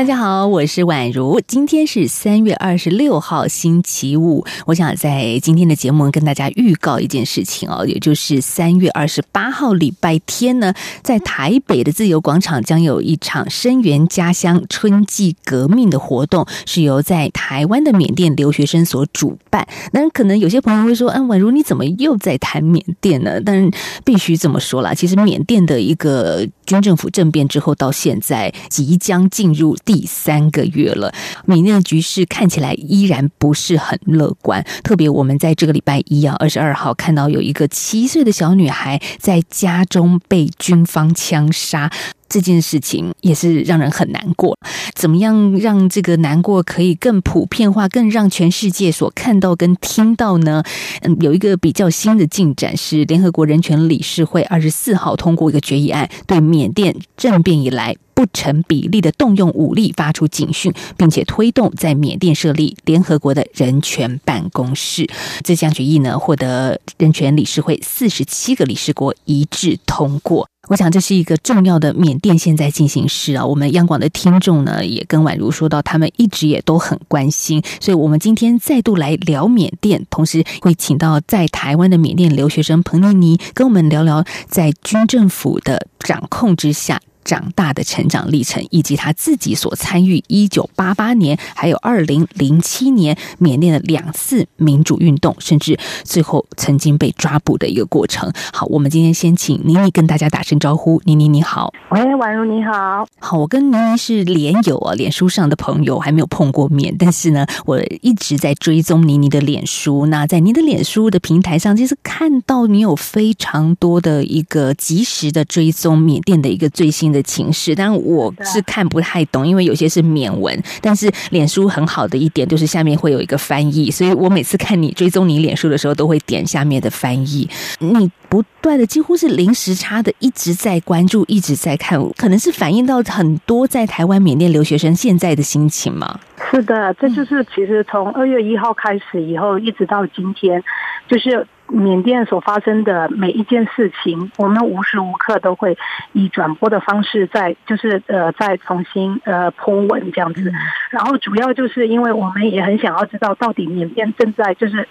大家好，我是宛如。今天是三月二十六号，星期五。我想在今天的节目跟大家预告一件事情哦，也就是三月二十八号礼拜天呢，在台北的自由广场将有一场声援家乡春季革命的活动，是由在台湾的缅甸留学生所主办。那可能有些朋友会说：“嗯，宛如你怎么又在谈缅甸呢？”但必须这么说啦，其实缅甸的一个军政府政变之后，到现在即将进入。第三个月了，缅甸的局势看起来依然不是很乐观。特别我们在这个礼拜一啊，二十二号看到有一个七岁的小女孩在家中被军方枪杀，这件事情也是让人很难过。怎么样让这个难过可以更普遍化，更让全世界所看到跟听到呢？嗯，有一个比较新的进展是，联合国人权理事会二十四号通过一个决议案，对缅甸政变以来。不成比例的动用武力发出警讯，并且推动在缅甸设立联合国的人权办公室。这项决议呢，获得人权理事会四十七个理事国一致通过。我想这是一个重要的缅甸现在进行式啊。我们央广的听众呢，也跟宛如说到，他们一直也都很关心。所以，我们今天再度来聊缅甸，同时会请到在台湾的缅甸留学生彭妮妮跟我们聊聊，在军政府的掌控之下。长大的成长历程，以及他自己所参与一九八八年还有二零零七年缅甸的两次民主运动，甚至最后曾经被抓捕的一个过程。好，我们今天先请妮妮跟大家打声招呼。妮妮你好，喂，宛如你好。好，我跟妮妮是脸友啊，脸书上的朋友，还没有碰过面，但是呢，我一直在追踪妮妮的脸书。那在你的脸书的平台上，其实看到你有非常多的一个及时的追踪缅甸的一个最新的情势，但我是看不太懂，因为有些是缅文。但是脸书很好的一点就是下面会有一个翻译，所以我每次看你追踪你脸书的时候，都会点下面的翻译。你不断的几乎是零时差的一直在关注，一直在看，可能是反映到很多在台湾缅甸留学生现在的心情吗？是的，这就是其实从二月一号开始以后，一直到今天，就是。缅甸所发生的每一件事情，我们无时无刻都会以转播的方式在，就是呃，再重新呃铺文这样子。然后主要就是因为我们也很想要知道，到底缅甸正在就是。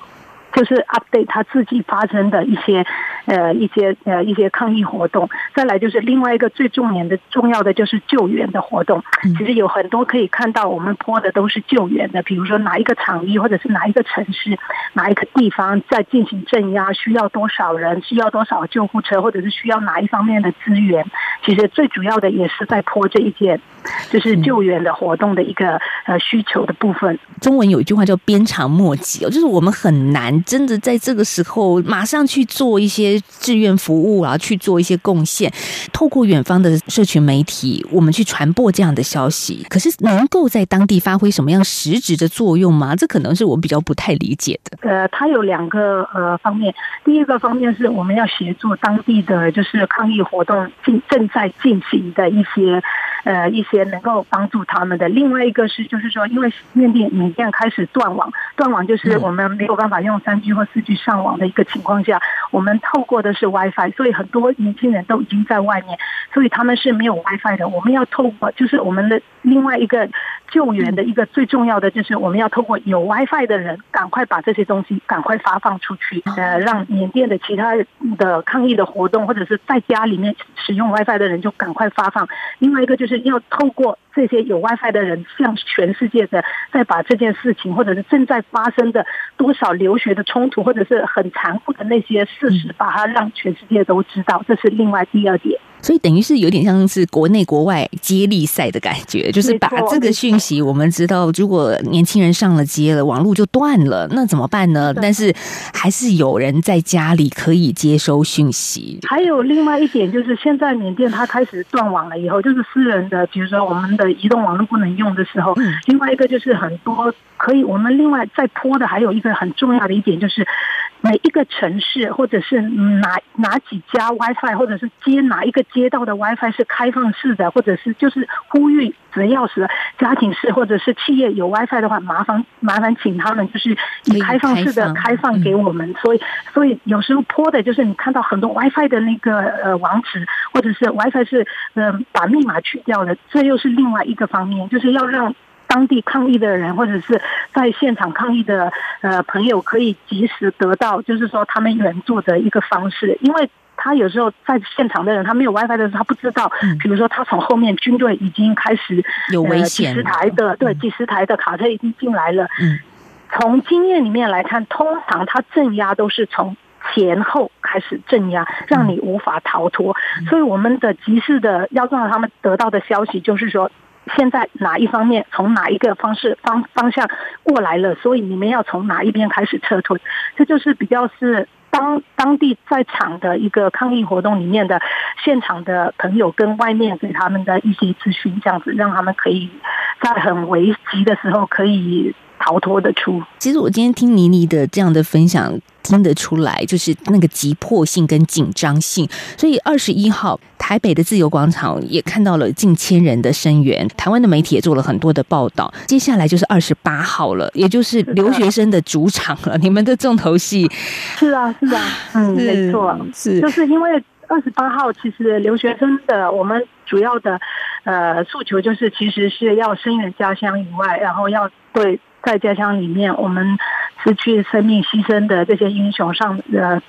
就是 update 他自己发生的一些，呃，一些呃一些抗议活动。再来就是另外一个最重点的重要的就是救援的活动。其实有很多可以看到，我们播的都是救援的，比如说哪一个场域或者是哪一个城市、哪一个地方在进行镇压，需要多少人，需要多少救护车，或者是需要哪一方面的资源。其实最主要的也是在播这一件，就是救援的活动的一个呃需求的部分。中文有一句话叫“鞭长莫及”哦，就是我们很难。真的在这个时候马上去做一些志愿服务啊，去做一些贡献，透过远方的社群媒体，我们去传播这样的消息。可是能够在当地发挥什么样实质的作用吗？这可能是我们比较不太理解的。呃，它有两个呃方面，第一个方面是我们要协助当地的就是抗议活动进正在进行的一些。呃，一些能够帮助他们的。另外一个是，就是说，因为缅甸缅甸开始断网，断网就是我们没有办法用三 G 或四 G 上网的一个情况下，我们透过的是 WiFi，所以很多年轻人都已经在外面，所以他们是没有 WiFi 的。我们要透过，就是我们的另外一个救援的一个最重要的，就是我们要透过有 WiFi 的人，赶快把这些东西赶快发放出去，呃，让缅甸的其他的抗议的活动，或者是在家里面使用 WiFi 的人就赶快发放。另外一个就是。是要透过这些有 WiFi 的人，向全世界的再把这件事情，或者是正在发生的多少留学的冲突，或者是很残酷的那些事实，把它让全世界都知道。这是另外第二点。所以等于是有点像是国内国外接力赛的感觉，就是把这个讯息，我们知道，如果年轻人上了街了，网络就断了，那怎么办呢？但是还是有人在家里可以接收讯息。还有另外一点就是，现在缅甸它开始断网了以后，就是私人的，比如说我们的移动网络不能用的时候，另外一个就是很多可以我们另外再拖的，还有一个很重要的一点就是。每一个城市，或者是哪哪几家 WiFi，或者是街哪一个街道的 WiFi 是开放式的，或者是就是呼吁，只要是家庭式或者是企业有 WiFi 的话，麻烦麻烦请他们就是以开放式的开放给我们。所以所以有时候泼的就是你看到很多 WiFi 的那个呃网址，或者是 WiFi 是呃把密码去掉的，这又是另外一个方面，就是要让。当地抗议的人，或者是在现场抗议的呃朋友，可以及时得到，就是说他们援助的一个方式。因为他有时候在现场的人，他没有 WiFi 的时候，他不知道。比如说，他从后面军队已经开始有危险，几十台的对几十台的卡车已经进来了。嗯，从经验里面来看，通常他镇压都是从前后开始镇压，让你无法逃脱。所以我们的及时的要让他们得到的消息就是说。现在哪一方面从哪一个方式方方向过来了？所以你们要从哪一边开始撤退？这就是比较是当当地在场的一个抗议活动里面的现场的朋友跟外面给他们的一些资讯，这样子让他们可以在很危急的时候可以。逃脱得出。其实我今天听妮妮的这样的分享，听得出来就是那个急迫性跟紧张性。所以二十一号台北的自由广场也看到了近千人的声援，台湾的媒体也做了很多的报道。接下来就是二十八号了，也就是留学生的主场了。你们的重头戏是啊，是啊，嗯，没错，是就是因为二十八号，其实留学生的我们主要的呃诉求就是，其实是要声援家乡以外，然后要对。在家乡里面，我们失去生命牺牲的这些英雄上，呃，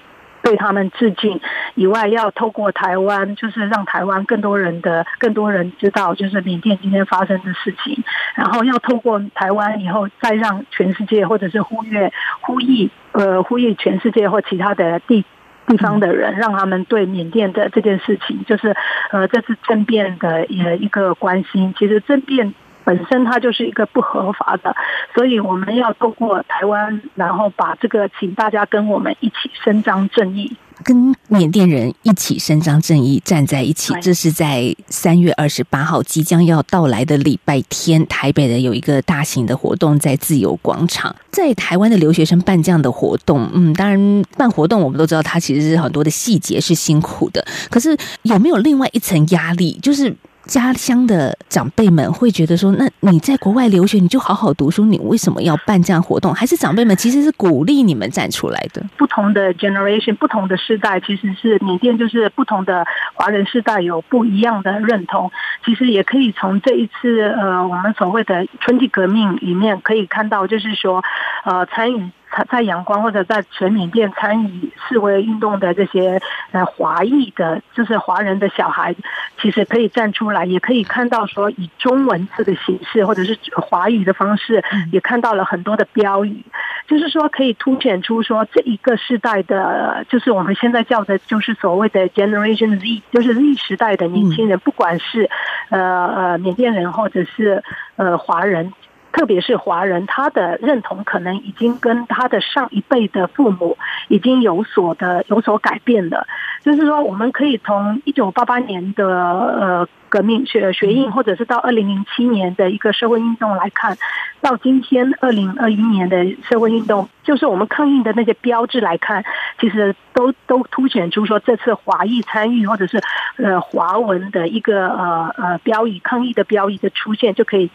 对他们致敬以外，要透过台湾，就是让台湾更多人的更多人知道，就是缅甸今天发生的事情。然后要透过台湾以后，再让全世界或者是呼吁呼吁呃呼吁全世界或其他的地地方的人，让他们对缅甸的这件事情，就是呃这次政变的也一个关心。其实政变。本身它就是一个不合法的，所以我们要透过台湾，然后把这个请大家跟我们一起伸张正义，跟缅甸人一起伸张正义，站在一起。这是在三月二十八号即将要到来的礼拜天，台北的有一个大型的活动，在自由广场，在台湾的留学生办这样的活动，嗯，当然办活动我们都知道，它其实是很多的细节是辛苦的，可是有没有另外一层压力，就是？家乡的长辈们会觉得说：“那你在国外留学，你就好好读书，你为什么要办这样活动？”还是长辈们其实是鼓励你们站出来的？不同的 generation，不同的世代，其实是缅甸就是不同的华人世代有不一样的认同。其实也可以从这一次呃，我们所谓的春季革命里面可以看到，就是说呃，参与。在阳光或者在全缅甸参与示威运动的这些呃华裔的，就是华人的小孩，其实可以站出来，也可以看到说以中文字的形式或者是华语的方式，也看到了很多的标语，就是说可以凸显出说这一个时代的，就是我们现在叫的，就是所谓的 Generation Z，就是 Z 时代的年轻人，不管是呃呃缅甸人或者是呃华人。特别是华人，他的认同可能已经跟他的上一辈的父母已经有所的有所改变了。就是说，我们可以从一九八八年的呃革命学学运，或者是到二零零七年的一个社会运动来看，到今天二零二一年的社会运动，就是我们抗议的那些标志来看，其实都都凸显出说，这次华裔参与或者是呃华文的一个呃呃标语抗议的标语的出现，就可以。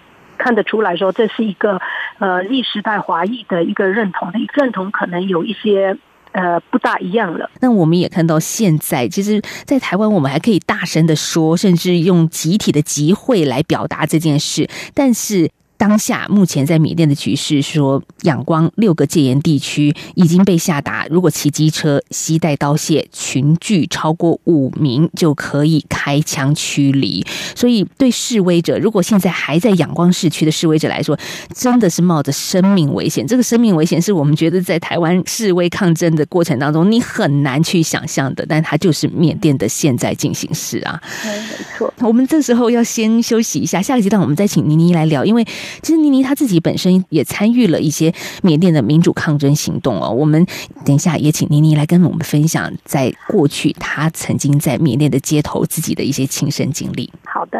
看得出来说，这是一个呃历史代华裔的一个认同的认同，可能有一些呃不大一样了。那我们也看到，现在其实，在台湾，我们还可以大声的说，甚至用集体的集会来表达这件事，但是。当下目前在缅甸的局势说，仰光六个戒严地区已经被下达，如果骑机车、携带刀械、群聚超过五名，就可以开枪驱离。所以，对示威者，如果现在还在仰光市区的示威者来说，真的是冒着生命危险。这个生命危险是我们觉得在台湾示威抗争的过程当中，你很难去想象的。但它就是缅甸的现在进行式啊。没错。我们这时候要先休息一下，下个阶段我们再请妮妮来聊，因为。其实妮妮她自己本身也参与了一些缅甸的民主抗争行动哦。我们等一下也请妮妮来跟我们分享，在过去她曾经在缅甸的街头自己的一些亲身经历。好的。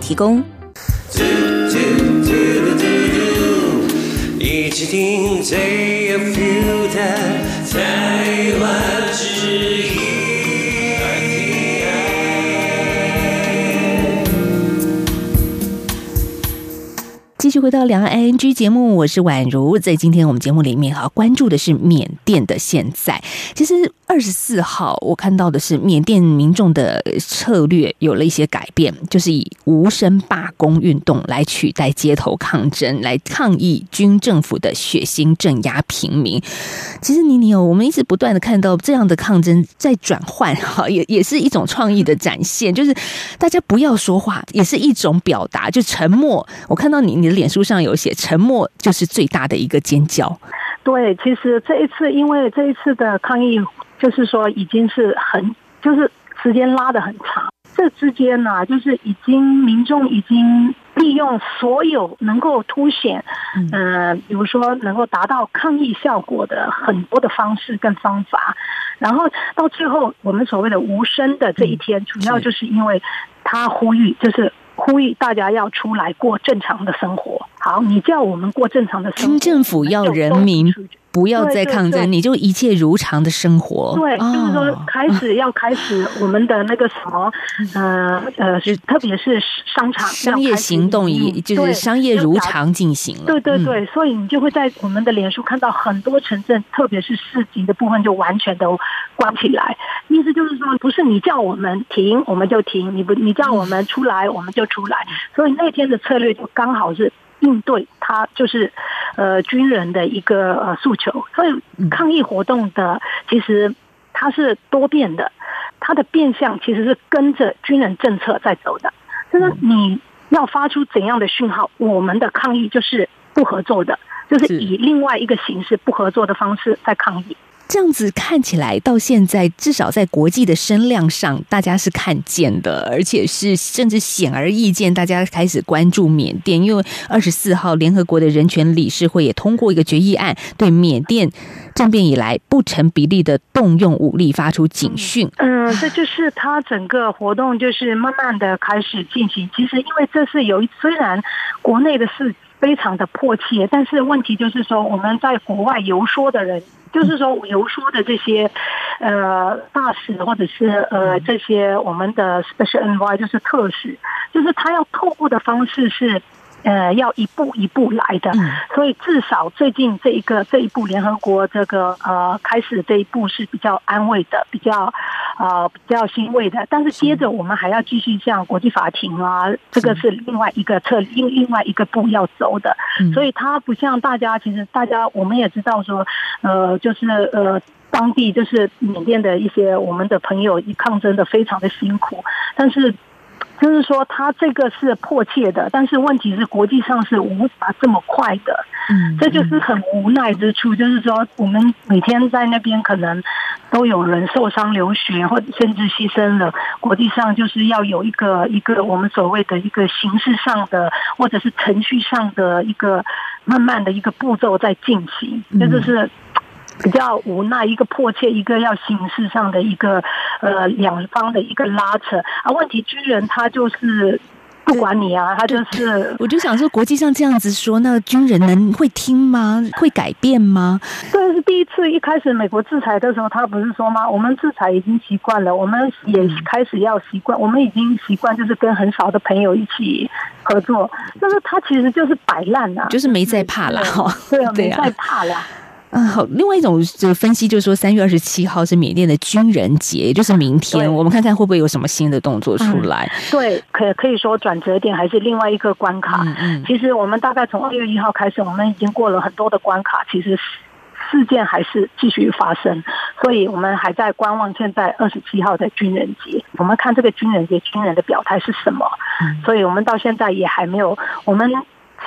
提供。一起听最有 feel 的台湾之音。回到两岸 ING 节目，我是宛如。在今天我们节目里面哈，关注的是缅甸的现在。其实二十四号我看到的是缅甸民众的策略有了一些改变，就是以无声罢工运动来取代街头抗争，来抗议军政府的血腥镇压平民。其实妮妮哦，我们一直不断的看到这样的抗争在转换哈，也也是一种创意的展现，就是大家不要说话，也是一种表达，就沉默。我看到你你的。脸书上有写，沉默就是最大的一个尖叫。对，其实这一次，因为这一次的抗议，就是说已经是很，就是时间拉得很长。这之间呢，就是已经民众已经利用所有能够凸显，嗯、呃，比如说能够达到抗议效果的很多的方式跟方法，然后到最后，我们所谓的无声的这一天，主要就是因为他呼吁，就是。呼吁大家要出来过正常的生活。好，你叫我们过正常的生活。听政府要人民不要再抗争，你就一切如常的生活。对，哦、就是说开始要开始我们的那个什么，呃呃，特别是商场商业行动，也就是商业如常进行了。对对对，所以你就会在我们的脸书看到很多城镇，特别是市集的部分，就完全都关起来。意思就是说，不是你叫我们停，我们就停；你不你叫我们出来，我们就出来。所以那天的策略就刚好是。应对他就是，呃，军人的一个呃诉求，所以抗议活动的其实它是多变的，它的变相其实是跟着军人政策在走的。就是你要发出怎样的讯号，我们的抗议就是不合作的，就是以另外一个形式不合作的方式在抗议。这样子看起来，到现在至少在国际的声量上，大家是看见的，而且是甚至显而易见，大家开始关注缅甸。因为二十四号，联合国的人权理事会也通过一个决议案，对缅甸政变以来不成比例的动用武力发出警讯。嗯，这就是他整个活动就是慢慢的开始进行。其实，因为这是有虽然国内的事非常的迫切，但是问题就是说，我们在国外游说的人。就是说，游说的这些呃大使或者是呃这些我们的 special envoy 就是特使，就是他要透过的方式是呃要一步一步来的，所以至少最近这一个这一步联合国这个呃开始这一步是比较安慰的，比较。啊、呃，比较欣慰的，但是接着我们还要继续向国际法庭啊，这个是另外一个策另另外一个步要走的，所以它不像大家，其实大家我们也知道说，呃，就是呃，当地就是缅甸的一些我们的朋友抗争的非常的辛苦，但是。就是说，他这个是迫切的，但是问题是国际上是无法这么快的，嗯，这就是很无奈之处。就是说，我们每天在那边可能都有人受伤流血，或者甚至牺牲了。国际上就是要有一个一个我们所谓的一个形式上的，或者是程序上的一个慢慢的一个步骤在进行，这就是。比较无奈，一个迫切，一个要形式上的一个呃两方的一个拉扯啊。问题军人他就是不管你啊，他就是。我就想说，国际上这样子说，那军人能会听吗？会改变吗？对，是第一次一开始美国制裁的时候，他不是说吗？我们制裁已经习惯了，我们也开始要习惯，我们已经习惯就是跟很少的朋友一起合作。但是他其实就是摆烂啊，就是没在怕了哈。对啊，没在怕了。嗯，好。另外一种这个分析就是说，三月二十七号是缅甸的军人节，也就是明天，我们看看会不会有什么新的动作出来。嗯、对，可可以说转折点还是另外一个关卡。嗯嗯。其实我们大概从二月一号开始，我们已经过了很多的关卡。其实事件还是继续发生，所以我们还在观望现在二十七号的军人节，我们看这个军人节军人的表态是什么，所以我们到现在也还没有我们。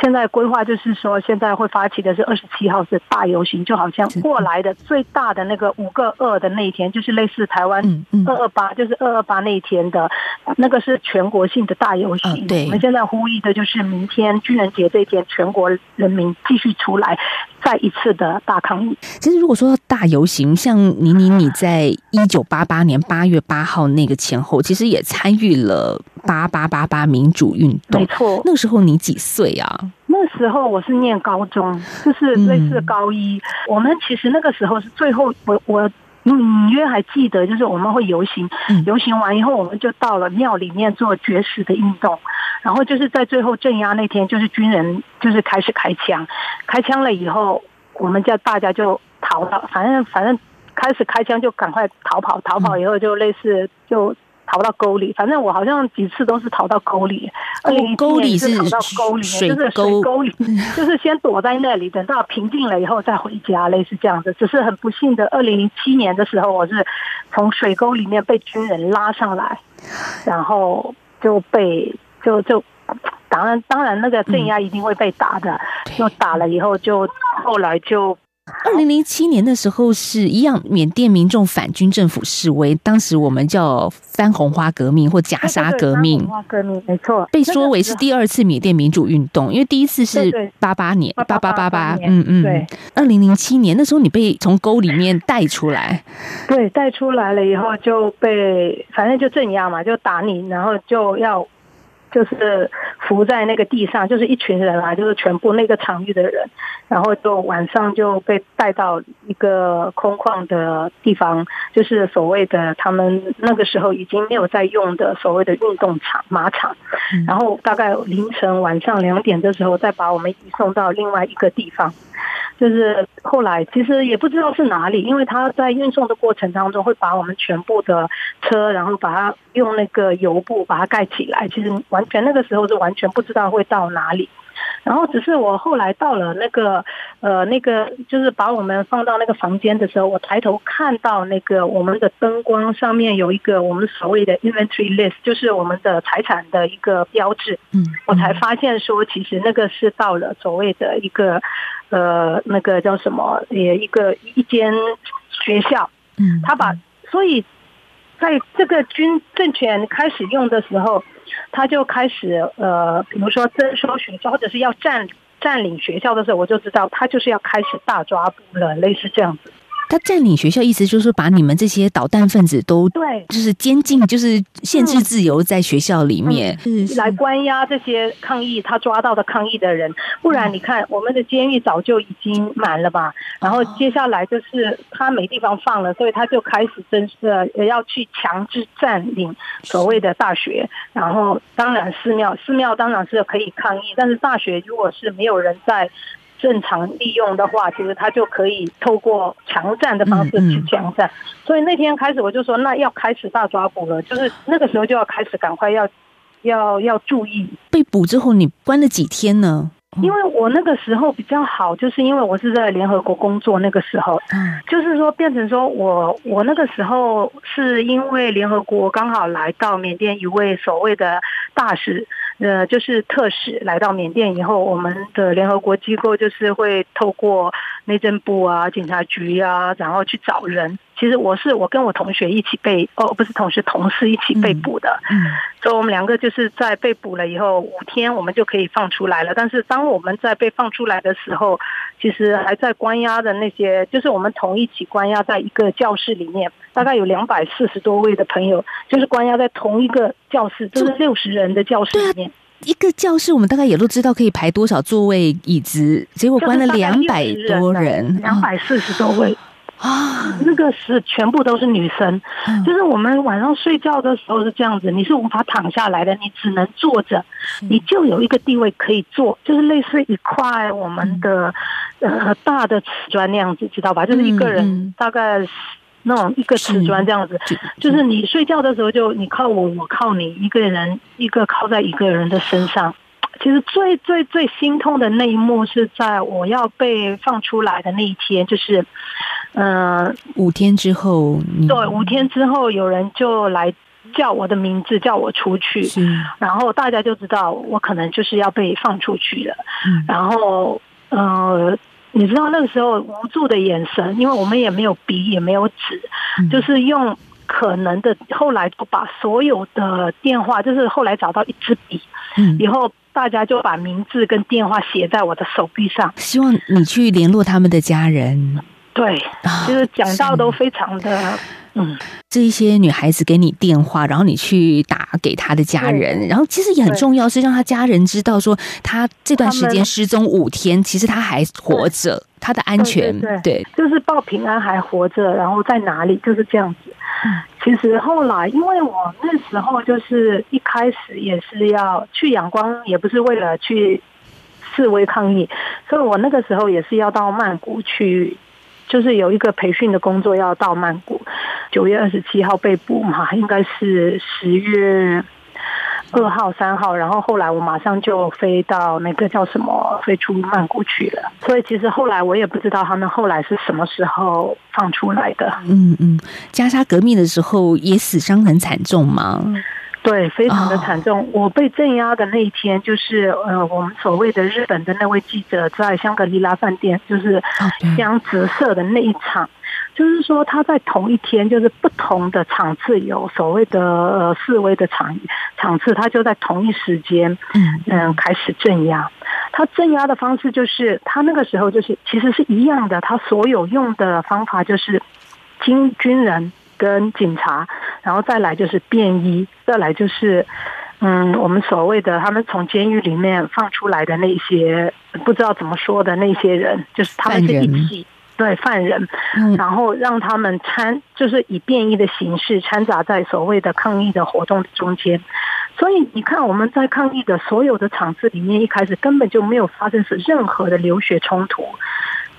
现在规划就是说，现在会发起的是二十七号是大游行，就好像过来的最大的那个五个二的那一天，就是类似台湾二二八，就是二二八那一天的，那个是全国性的大游行。对，我们现在呼吁的就是明天军人节这一天，全国人民继续出来，再一次的大抗议。其实如果说大游行，像倪妮你在一九八八年八月八号那个前后，其实也参与了八八八八民主运动。没错，那个时候你几岁啊？那时候我是念高中，就是类似高一。嗯、我们其实那个时候是最后，我我隐约还记得，就是我们会游行，游行完以后，我们就到了庙里面做绝食的运动。然后就是在最后镇压那天，就是军人就是开始开枪，开枪了以后，我们叫大家就逃了，反正反正开始开枪就赶快逃跑，逃跑以后就类似就。逃到沟里，反正我好像几次都是逃到沟里。二零一七年是逃到沟里面，就是水沟里，就是先躲在那里，等到平静了以后再回家，类似这样子。只是很不幸的，二零零七年的时候，我是从水沟里面被军人拉上来，然后就被就就当然当然那个镇压一定会被打的，就打了以后就后来就。二零零七年的时候是一样，缅甸民众反军政府示威，当时我们叫番红花革命或夹沙革命。番红花革命没错，被说为是第二次缅甸民主运动，因为第一次是八八年，八八八八，嗯嗯，对。二零零七年那时候你被从沟里面带出来，对，带出来了以后就被反正就镇压嘛，就打你，然后就要。就是伏在那个地上，就是一群人啊，就是全部那个场域的人，然后就晚上就被带到一个空旷的地方，就是所谓的他们那个时候已经没有在用的所谓的运动场马场，然后大概凌晨晚上两点的时候再把我们移送到另外一个地方。就是后来其实也不知道是哪里，因为他在运送的过程当中会把我们全部的车，然后把它用那个油布把它盖起来。其实完全那个时候是完全不知道会到哪里。然后只是我后来到了那个呃那个就是把我们放到那个房间的时候，我抬头看到那个我们的灯光上面有一个我们所谓的 inventory list，就是我们的财产的一个标志。嗯，我才发现说其实那个是到了所谓的一个。呃，那个叫什么？也一个一间学校，嗯，他把所以在这个军政权开始用的时候，他就开始呃，比如说征收学校，或者是要占占领学校的时候，我就知道他就是要开始大抓捕了，类似这样子。他占领学校，意思就是把你们这些捣蛋分子都对，就是监禁，就是限制自由，在学校里面、嗯嗯、来关押这些抗议，他抓到的抗议的人。不然你看，我们的监狱早就已经满了吧？然后接下来就是他没地方放了，所以他就开始真是也要去强制占领所谓的大学。然后当然寺庙，寺庙当然是可以抗议，但是大学如果是没有人在。正常利用的话，其实他就可以透过强占的方式去强占。所以那天开始我就说，那要开始大抓捕了，就是那个时候就要开始赶快要要要注意。被捕之后，你关了几天呢？因为我那个时候比较好，就是因为我是在联合国工作，那个时候，就是说变成说我我那个时候是因为联合国刚好来到缅甸一位所谓的大使。呃，就是特使来到缅甸以后，我们的联合国机构就是会透过内政部啊、警察局啊，然后去找人。其实我是我跟我同学一起被哦，不是同学，同事一起被捕的。嗯，所以我们两个就是在被捕了以后五天，我们就可以放出来了。但是当我们在被放出来的时候，其实还在关押的那些，就是我们同一起关押在一个教室里面，大概有两百四十多位的朋友，就是关押在同一个教室，就是六十人的教室里面。一个教室，我们大概也都知道可以排多少座位椅子，结果关了两百多人，两百四十多位。啊，那个是全部都是女生，就是我们晚上睡觉的时候是这样子，你是无法躺下来的，你只能坐着，你就有一个地位可以坐，就是类似一块我们的呃大的瓷砖那样子，知道吧？就是一个人大概那种一个瓷砖这样子，就是你睡觉的时候就你靠我，我靠你，一个人一个靠在一个人的身上。其实最最最心痛的那一幕是在我要被放出来的那一天，就是，嗯、呃，五天之后，对，五天之后有人就来叫我的名字，叫我出去，然后大家就知道我可能就是要被放出去了。嗯、然后，呃，你知道那个时候无助的眼神，因为我们也没有笔，也没有纸，嗯、就是用可能的，后来我把所有的电话，就是后来找到一支笔，嗯，以后。大家就把名字跟电话写在我的手臂上，希望你去联络他们的家人。对，就是讲到都非常的，哦、嗯，这一些女孩子给你电话，然后你去打给她的家人，然后其实也很重要，是让她家人知道说，她这段时间失踪五天，其实她还活着，她的安全，对，对，就是报平安还活着，然后在哪里，就是这样子。其实后来，因为我那时候就是一开始也是要去阳光，也不是为了去示威抗议，所以我那个时候也是要到曼谷去，就是有一个培训的工作要到曼谷。九月二十七号被捕嘛，应该是十月。二号、三号，然后后来我马上就飞到那个叫什么，飞出曼谷去了。所以其实后来我也不知道他们后来是什么时候放出来的。嗯嗯，加沙革命的时候也死伤很惨重吗？对，非常的惨重。Oh. 我被镇压的那一天，就是呃，我们所谓的日本的那位记者在香格里拉饭店，就是将折射的那一场。就是说，他在同一天，就是不同的场次有所谓的呃示威的场场次，他就在同一时间，嗯嗯，开始镇压。他镇压的方式就是，他那个时候就是其实是一样的，他所有用的方法就是军军人跟警察，然后再来就是便衣，再来就是嗯，我们所谓的他们从监狱里面放出来的那些不知道怎么说的那些人，就是他们是一起。对犯人，然后让他们掺，就是以便衣的形式掺杂在所谓的抗议的活动中间。所以你看，我们在抗议的所有的场次里面，一开始根本就没有发生是任何的流血冲突。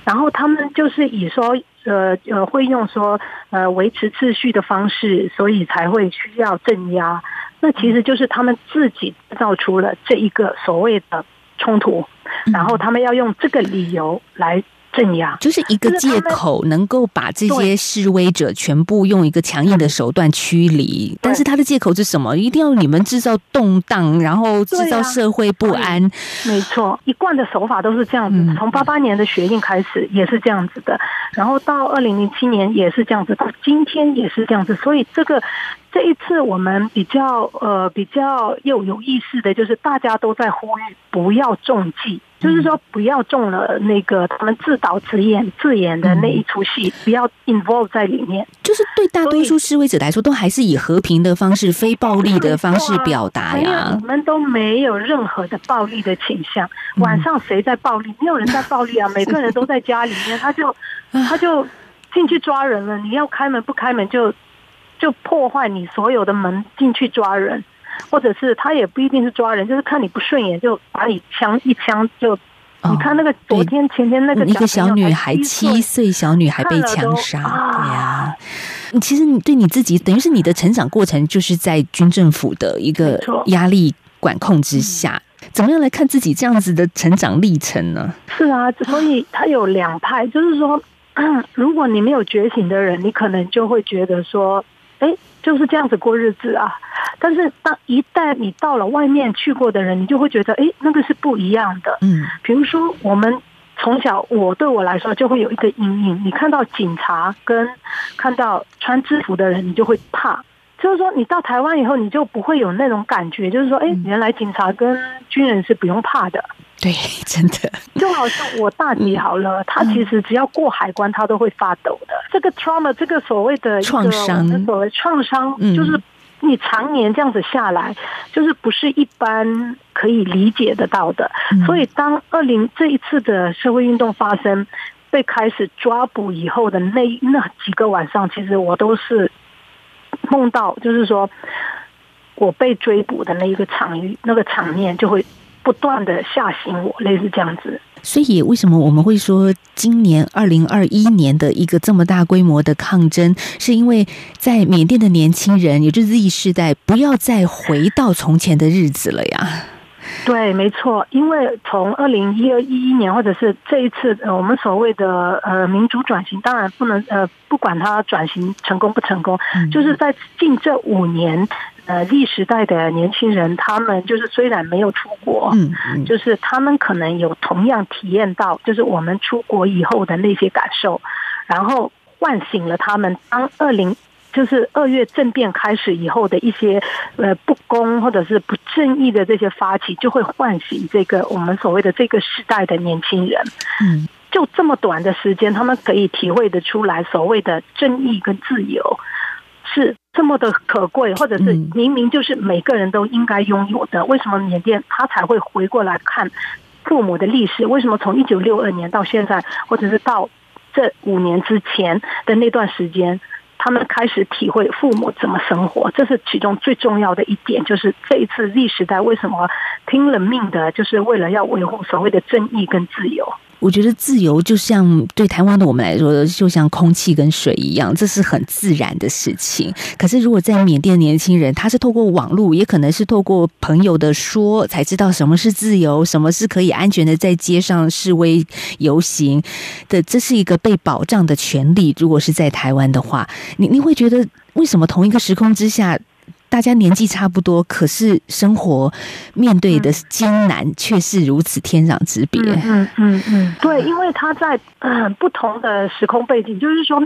然后他们就是以说，呃呃，会用说，呃，维持秩序的方式，所以才会需要镇压。那其实就是他们自己造出了这一个所谓的冲突，然后他们要用这个理由来。镇压就是一个借口，能够把这些示威者全部用一个强硬的手段驱离。但是他的借口是什么？一定要你们制造动荡，然后制造社会不安。没错，一贯的手法都是这样子。从八八年的学运开始也是这样子的，然后到二零零七年也是这样子，到今天也是这样子。所以这个。这一次我们比较呃比较又有意思的就是大家都在呼吁不要中计，就是说不要中了那个他们自导自演自演的那一出戏，不要 involve 在里面。就是对大多数示威者来说，都还是以和平的方式、非暴力的方式表达呀。我们都没有任何的暴力的倾向。晚上谁在暴力？没有人在暴力啊！每个人都在家里面，他就他就进去抓人了。你要开门不开门就。就破坏你所有的门进去抓人，或者是他也不一定是抓人，就是看你不顺眼就把你枪一枪就。哦、你看那个昨天前天那个一个小女孩七岁小女孩被枪杀，对呀。其实你对你自己等于是你的成长过程就是在军政府的一个压力管控之下，怎么样来看自己这样子的成长历程呢？是啊，所以他有两派，就是说，如果你没有觉醒的人，你可能就会觉得说。哎，就是这样子过日子啊！但是当一旦你到了外面去过的人，你就会觉得，哎，那个是不一样的。嗯，比如说我们从小，我对我来说就会有一个阴影。你看到警察跟看到穿制服的人，你就会怕。就是说，你到台湾以后，你就不会有那种感觉。就是说，哎，原来警察跟军人是不用怕的。对，真的就好像我大姐好了，她其实只要过海关，她都会发抖的。这个 trauma，这个所谓的创伤，所谓创伤，就是你常年这样子下来，就是不是一般可以理解得到的。所以，当二零这一次的社会运动发生，被开始抓捕以后的那那几个晚上，其实我都是梦到，就是说我被追捕的那一个场域，那个场面就会。不断的吓醒我，类似这样子。所以，为什么我们会说今年二零二一年的一个这么大规模的抗争，是因为在缅甸的年轻人，也就是 Z 世代，不要再回到从前的日子了呀？对，没错，因为从二零一二一一年，或者是这一次，呃，我们所谓的呃民主转型，当然不能呃不管它转型成功不成功，嗯、就是在近这五年，呃，Z 时代的年轻人，他们就是虽然没有出国，嗯，嗯就是他们可能有同样体验到，就是我们出国以后的那些感受，然后唤醒了他们。当二零。就是二月政变开始以后的一些呃不公或者是不正义的这些发起，就会唤醒这个我们所谓的这个时代的年轻人。嗯，就这么短的时间，他们可以体会得出来，所谓的正义跟自由是这么的可贵，或者是明明就是每个人都应该拥有的。为什么缅甸他才会回过来看父母的历史？为什么从一九六二年到现在，或者是到这五年之前的那段时间？他们开始体会父母怎么生活，这是其中最重要的一点。就是这一次 Z 时代为什么拼了命的，就是为了要维护所谓的正义跟自由。我觉得自由就像对台湾的我们来说，就像空气跟水一样，这是很自然的事情。可是如果在缅甸年轻人，他是透过网络，也可能是透过朋友的说，才知道什么是自由，什么是可以安全的在街上示威游行的，这是一个被保障的权利。如果是在台湾的话，你你会觉得为什么同一个时空之下？大家年纪差不多，可是生活面对的艰难却是如此天壤之别。嗯嗯嗯，嗯，对，因为他在嗯不同的时空背景，就是说，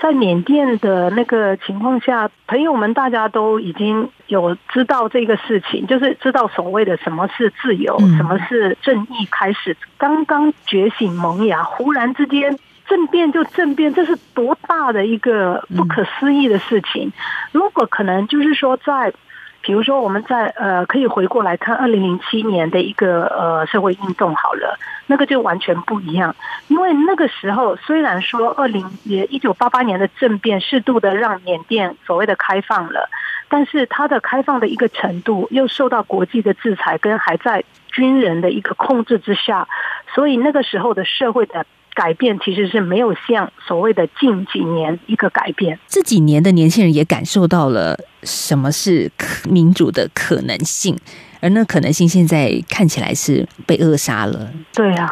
在缅甸的那个情况下，朋友们大家都已经有知道这个事情，就是知道所谓的什么是自由，什么是正义，开始刚刚觉醒萌芽，忽然之间。政变就政变，这是多大的一个不可思议的事情！如果可能，就是说，在比如说，我们在呃，可以回过来看二零零七年的一个呃社会运动好了，那个就完全不一样。因为那个时候，虽然说二零也一九八八年的政变适度的让缅甸所谓的开放了，但是它的开放的一个程度又受到国际的制裁跟还在军人的一个控制之下，所以那个时候的社会的。改变其实是没有像所谓的近几年一个改变。这几年的年轻人也感受到了什么是民主的可能性，而那可能性现在看起来是被扼杀了。对啊，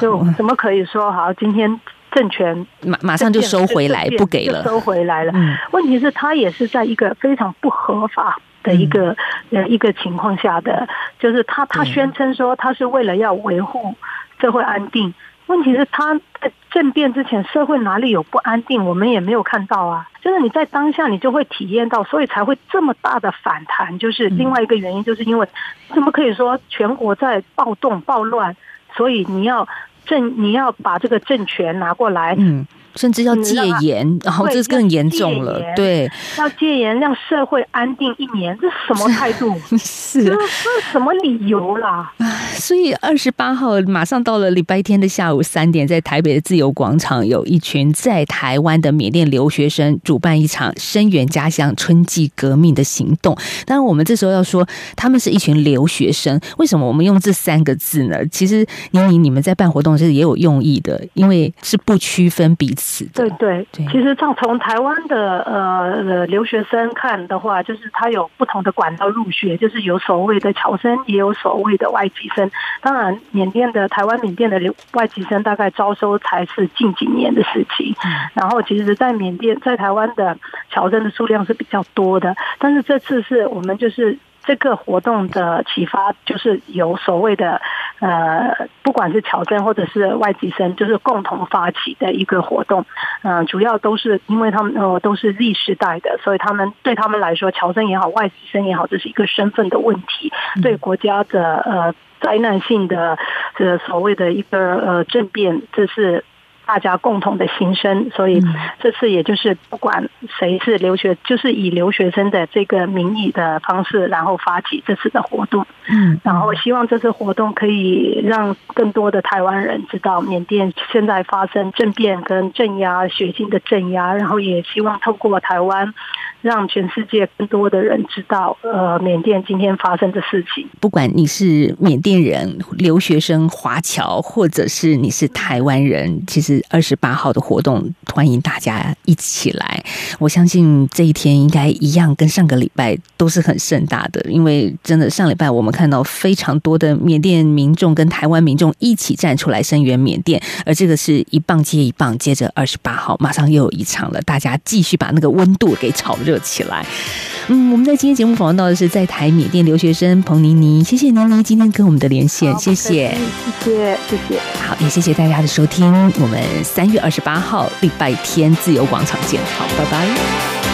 就怎么可以说好？今天政权马马上就收回来，不给了，收回来了。问题是，他也是在一个非常不合法的一个呃一个情况下的，就是他他宣称说他是为了要维护社会安定。问题是他在政变之前，社会哪里有不安定？我们也没有看到啊。就是你在当下，你就会体验到，所以才会这么大的反弹。就是另外一个原因，就是因为怎么可以说全国在暴动暴乱，所以你要政，你要把这个政权拿过来。嗯。甚至要戒严，然后这是更严重了。对，要戒严，让社会安定一年，这是什么态度？是，这是什么理由啦？所以二十八号马上到了礼拜天的下午三点，在台北的自由广场，有一群在台湾的缅甸留学生主办一场声援家乡春季革命的行动。当然，我们这时候要说，他们是一群留学生。为什么我们用这三个字呢？其实，宁宁，你们在办活动其实也有用意的，因为是不区分彼此。对对，对，其实从从台湾的呃留学生看的话，就是他有不同的管道入学，就是有所谓的侨生，也有所谓的外籍生。当然，缅甸的台湾缅甸的外籍生大概招收才是近几年的事情。然后，其实，在缅甸在台湾的侨生的数量是比较多的，但是这次是我们就是。这个活动的启发就是由所谓的，呃，不管是侨生或者是外籍生，就是共同发起的一个活动。嗯、呃，主要都是因为他们呃都是 Z 世代的，所以他们对他们来说，侨生也好，外籍生也好，这是一个身份的问题，对国家的呃灾难性的呃所谓的一个呃政变，这是。大家共同的心声，所以这次也就是不管谁是留学，就是以留学生的这个名义的方式，然后发起这次的活动。嗯，然后希望这次活动可以让更多的台湾人知道缅甸现在发生政变跟镇压、血腥的镇压，然后也希望透过台湾。让全世界更多的人知道，呃，缅甸今天发生的事情。不管你是缅甸人、留学生、华侨，或者是你是台湾人，其实是二十八号的活动，欢迎大家一起来。我相信这一天应该一样，跟上个礼拜都是很盛大的，因为真的上礼拜我们看到非常多的缅甸民众跟台湾民众一起站出来声援缅甸，而这个是一棒接一棒，接着二十八号马上又有一场了，大家继续把那个温度给炒热起来。嗯，我们在今天节目访问到的是在台缅甸留学生彭妮妮，谢谢妮妮今天跟我们的连线，谢谢，谢谢，谢谢，好，也谢谢大家的收听，我们三月二十八号礼拜天自由广场见，好，拜拜。